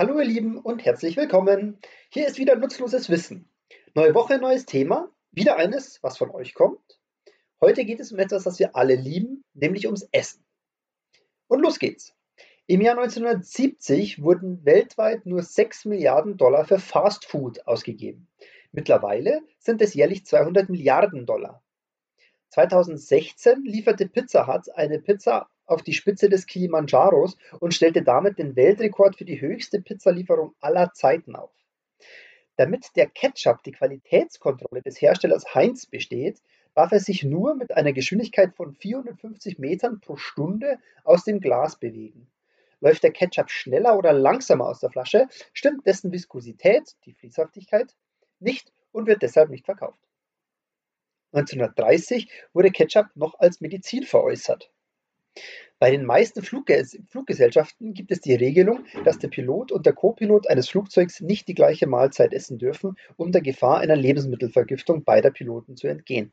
Hallo ihr Lieben und herzlich willkommen. Hier ist wieder nutzloses Wissen. Neue Woche, neues Thema. Wieder eines, was von euch kommt. Heute geht es um etwas, das wir alle lieben, nämlich ums Essen. Und los geht's. Im Jahr 1970 wurden weltweit nur 6 Milliarden Dollar für Fast Food ausgegeben. Mittlerweile sind es jährlich 200 Milliarden Dollar. 2016 lieferte Pizza Hut eine Pizza auf die Spitze des Kilimandscharos und stellte damit den Weltrekord für die höchste Pizzalieferung aller Zeiten auf. Damit der Ketchup die Qualitätskontrolle des Herstellers Heinz besteht, darf er sich nur mit einer Geschwindigkeit von 450 Metern pro Stunde aus dem Glas bewegen. Läuft der Ketchup schneller oder langsamer aus der Flasche, stimmt dessen Viskosität, die Fließhaftigkeit, nicht und wird deshalb nicht verkauft. 1930 wurde Ketchup noch als Medizin veräußert. Bei den meisten Fluggesellschaften gibt es die Regelung, dass der Pilot und der Co-Pilot eines Flugzeugs nicht die gleiche Mahlzeit essen dürfen, um der Gefahr einer Lebensmittelvergiftung beider Piloten zu entgehen.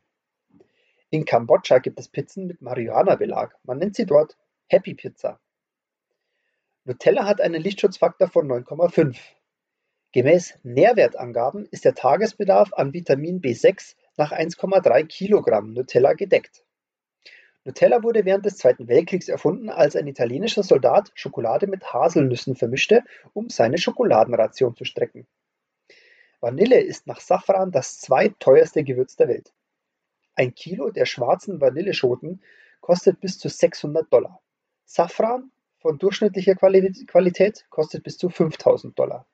In Kambodscha gibt es Pizzen mit Marihuana-Belag. Man nennt sie dort Happy Pizza. Nutella hat einen Lichtschutzfaktor von 9,5. Gemäß Nährwertangaben ist der Tagesbedarf an Vitamin B6 nach 1,3 Kilogramm Nutella gedeckt. Nutella wurde während des Zweiten Weltkriegs erfunden, als ein italienischer Soldat Schokolade mit Haselnüssen vermischte, um seine Schokoladenration zu strecken. Vanille ist nach Safran das zweiteuerste Gewürz der Welt. Ein Kilo der schwarzen Vanilleschoten kostet bis zu 600 Dollar. Safran von durchschnittlicher Qualität kostet bis zu 5000 Dollar.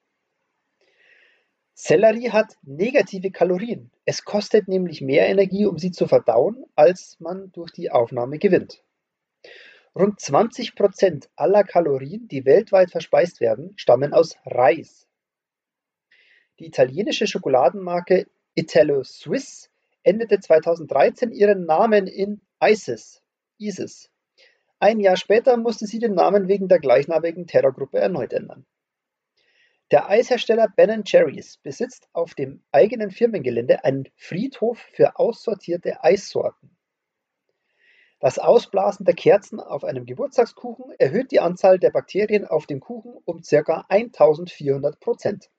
Sellerie hat negative Kalorien. Es kostet nämlich mehr Energie, um sie zu verdauen, als man durch die Aufnahme gewinnt. Rund 20 Prozent aller Kalorien, die weltweit verspeist werden, stammen aus Reis. Die italienische Schokoladenmarke Italo Swiss änderte 2013 ihren Namen in ISIS. ISIS. Ein Jahr später musste sie den Namen wegen der gleichnamigen Terrorgruppe erneut ändern. Der Eishersteller Ben Jerry's besitzt auf dem eigenen Firmengelände einen Friedhof für aussortierte Eissorten. Das Ausblasen der Kerzen auf einem Geburtstagskuchen erhöht die Anzahl der Bakterien auf dem Kuchen um ca. 1400 Prozent.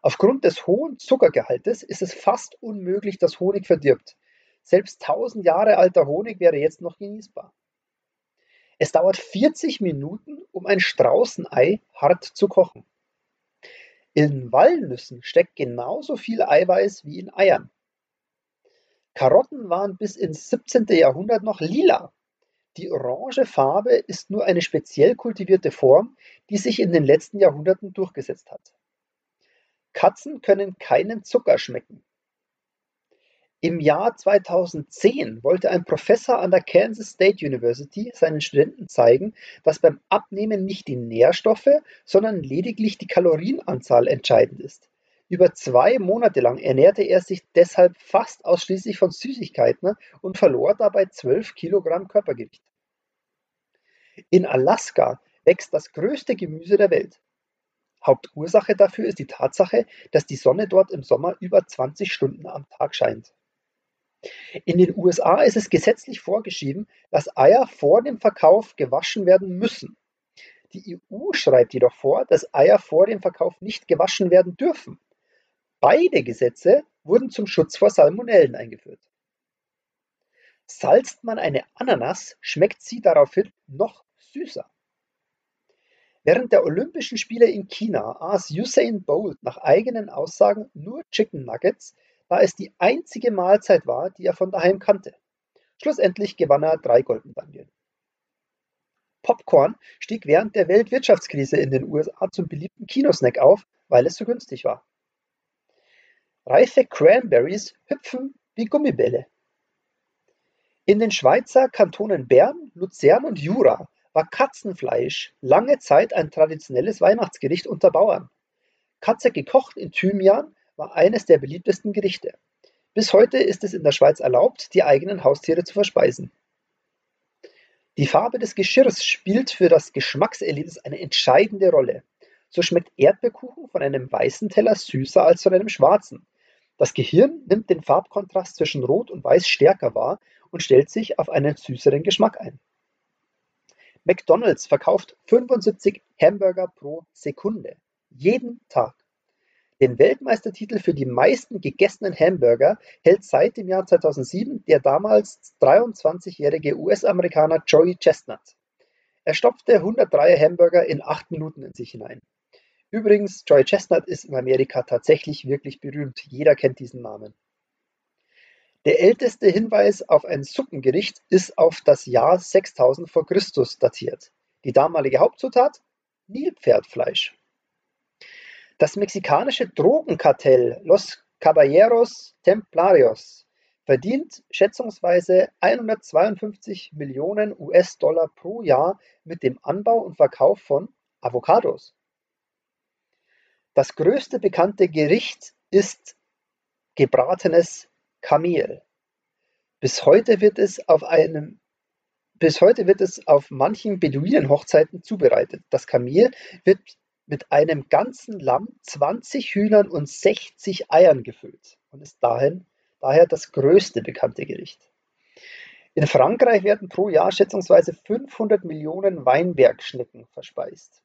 Aufgrund des hohen Zuckergehaltes ist es fast unmöglich, dass Honig verdirbt. Selbst 1000 Jahre alter Honig wäre jetzt noch genießbar. Es dauert 40 Minuten, um ein Straußenei hart zu kochen. In Walnüssen steckt genauso viel Eiweiß wie in Eiern. Karotten waren bis ins 17. Jahrhundert noch lila. Die orange Farbe ist nur eine speziell kultivierte Form, die sich in den letzten Jahrhunderten durchgesetzt hat. Katzen können keinen Zucker schmecken. Im Jahr 2010 wollte ein Professor an der Kansas State University seinen Studenten zeigen, dass beim Abnehmen nicht die Nährstoffe, sondern lediglich die Kalorienanzahl entscheidend ist. Über zwei Monate lang ernährte er sich deshalb fast ausschließlich von Süßigkeiten und verlor dabei 12 Kilogramm Körpergewicht. In Alaska wächst das größte Gemüse der Welt. Hauptursache dafür ist die Tatsache, dass die Sonne dort im Sommer über 20 Stunden am Tag scheint. In den USA ist es gesetzlich vorgeschrieben, dass Eier vor dem Verkauf gewaschen werden müssen. Die EU schreibt jedoch vor, dass Eier vor dem Verkauf nicht gewaschen werden dürfen. Beide Gesetze wurden zum Schutz vor Salmonellen eingeführt. Salzt man eine Ananas, schmeckt sie daraufhin noch süßer. Während der Olympischen Spiele in China aß Usain Bolt nach eigenen Aussagen nur Chicken Nuggets, da es die einzige Mahlzeit war, die er von daheim kannte. Schlussendlich gewann er drei Goldmedaillen. Popcorn stieg während der Weltwirtschaftskrise in den USA zum beliebten Kinosnack auf, weil es so günstig war. Reife Cranberries hüpfen wie Gummibälle. In den Schweizer Kantonen Bern, Luzern und Jura war Katzenfleisch lange Zeit ein traditionelles Weihnachtsgericht unter Bauern. Katze gekocht in Thymian war eines der beliebtesten Gerichte. Bis heute ist es in der Schweiz erlaubt, die eigenen Haustiere zu verspeisen. Die Farbe des Geschirrs spielt für das Geschmackserlebnis eine entscheidende Rolle. So schmeckt Erdbeerkuchen von einem weißen Teller süßer als von einem schwarzen. Das Gehirn nimmt den Farbkontrast zwischen Rot und Weiß stärker wahr und stellt sich auf einen süßeren Geschmack ein. McDonald's verkauft 75 Hamburger pro Sekunde. Jeden Tag. Den Weltmeistertitel für die meisten gegessenen Hamburger hält seit dem Jahr 2007 der damals 23-jährige US-Amerikaner Joey Chestnut. Er stopfte 103 Hamburger in acht Minuten in sich hinein. Übrigens, Joey Chestnut ist in Amerika tatsächlich wirklich berühmt. Jeder kennt diesen Namen. Der älteste Hinweis auf ein Suppengericht ist auf das Jahr 6000 vor Christus datiert. Die damalige Hauptzutat? Nilpferdfleisch. Das mexikanische Drogenkartell Los Caballeros Templarios verdient schätzungsweise 152 Millionen US-Dollar pro Jahr mit dem Anbau und Verkauf von Avocados. Das größte bekannte Gericht ist gebratenes Kamel. Bis heute wird es auf einem bis heute wird es auf manchen Beduinenhochzeiten zubereitet. Das Kamel wird mit einem ganzen Lamm, 20 Hühnern und 60 Eiern gefüllt und ist dahin, daher das größte bekannte Gericht. In Frankreich werden pro Jahr schätzungsweise 500 Millionen Weinbergschnecken verspeist.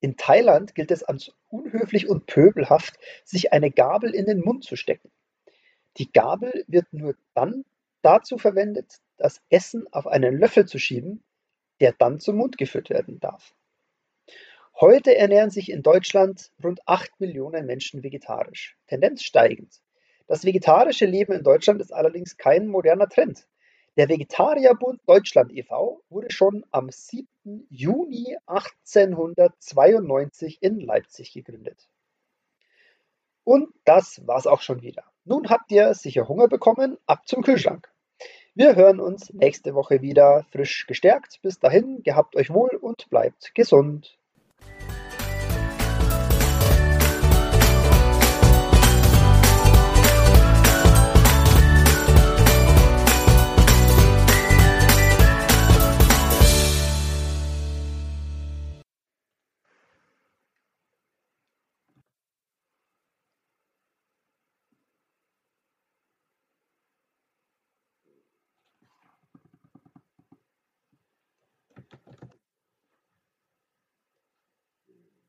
In Thailand gilt es als unhöflich und pöbelhaft, sich eine Gabel in den Mund zu stecken. Die Gabel wird nur dann dazu verwendet, das Essen auf einen Löffel zu schieben, der dann zum Mund geführt werden darf. Heute ernähren sich in Deutschland rund 8 Millionen Menschen vegetarisch, Tendenz steigend. Das vegetarische Leben in Deutschland ist allerdings kein moderner Trend. Der Vegetarierbund Deutschland e.V. wurde schon am 7. Juni 1892 in Leipzig gegründet. Und das war's auch schon wieder. Nun habt ihr sicher Hunger bekommen, ab zum Kühlschrank. Wir hören uns nächste Woche wieder frisch gestärkt. Bis dahin, gehabt euch wohl und bleibt gesund.